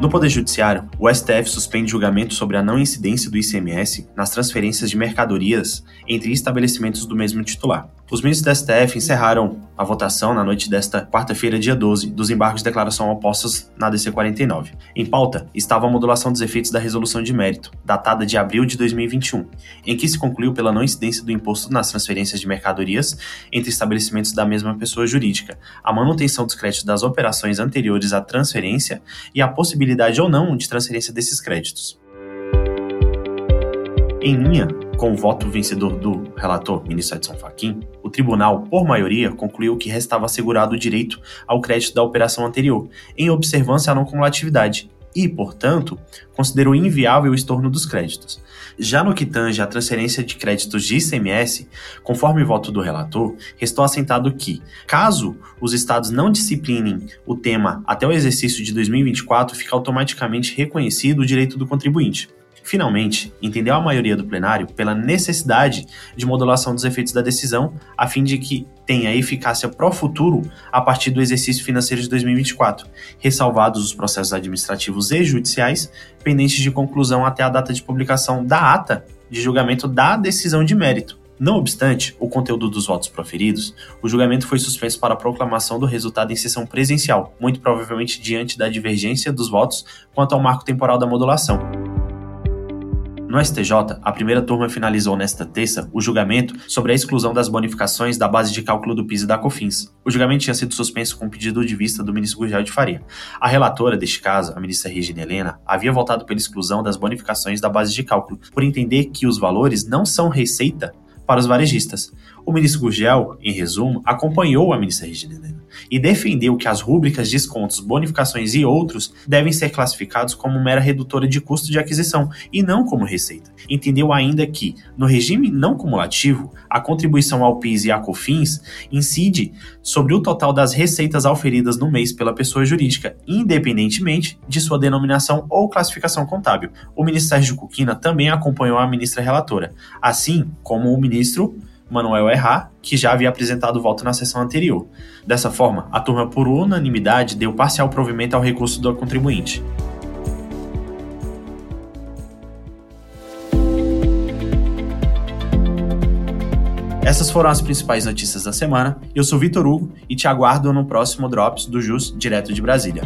No Poder Judiciário, o STF suspende julgamento sobre a não incidência do ICMS nas transferências de mercadorias entre estabelecimentos do mesmo titular. Os ministros da STF encerraram a votação na noite desta quarta-feira, dia 12, dos embargos de declaração opostos na DC 49. Em pauta estava a modulação dos efeitos da resolução de mérito, datada de abril de 2021, em que se concluiu pela não incidência do imposto nas transferências de mercadorias entre estabelecimentos da mesma pessoa jurídica, a manutenção dos créditos das operações anteriores à transferência e a possibilidade ou não de transferência desses créditos. Em linha com o voto vencedor do relator, ministro Edson Fachin, o tribunal, por maioria, concluiu que restava assegurado o direito ao crédito da operação anterior, em observância à não cumulatividade, e, portanto, considerou inviável o estorno dos créditos. Já no que tange à transferência de créditos de ICMS, conforme o voto do relator, restou assentado que, caso os estados não disciplinem o tema até o exercício de 2024, fica automaticamente reconhecido o direito do contribuinte. Finalmente, entendeu a maioria do plenário pela necessidade de modulação dos efeitos da decisão, a fim de que tenha eficácia pro futuro a partir do exercício financeiro de 2024, ressalvados os processos administrativos e judiciais pendentes de conclusão até a data de publicação da ata de julgamento da decisão de mérito. Não obstante o conteúdo dos votos proferidos, o julgamento foi suspenso para a proclamação do resultado em sessão presencial, muito provavelmente diante da divergência dos votos quanto ao marco temporal da modulação. No STJ, a primeira turma finalizou nesta terça o julgamento sobre a exclusão das bonificações da base de cálculo do PIS e da COFINS. O julgamento tinha sido suspenso com pedido de vista do ministro Gurgel de Faria. A relatora deste caso, a ministra Regina Helena, havia votado pela exclusão das bonificações da base de cálculo, por entender que os valores não são receita para os varejistas. O ministro Gurgel, em resumo, acompanhou a ministra Regina Helena e defendeu que as rúbricas, descontos, bonificações e outros devem ser classificados como mera redutora de custo de aquisição e não como receita. Entendeu ainda que, no regime não cumulativo, a contribuição ao PIS e à COFINS incide sobre o total das receitas auferidas no mês pela pessoa jurídica, independentemente de sua denominação ou classificação contábil. O ministro Sérgio Cuquina também acompanhou a ministra relatora, assim como o ministro Manuel Errar, que já havia apresentado voto na sessão anterior. Dessa forma, a turma por unanimidade deu parcial provimento ao recurso do contribuinte. Essas foram as principais notícias da semana. Eu sou Vitor Hugo e te aguardo no próximo Drops do JUS direto de Brasília.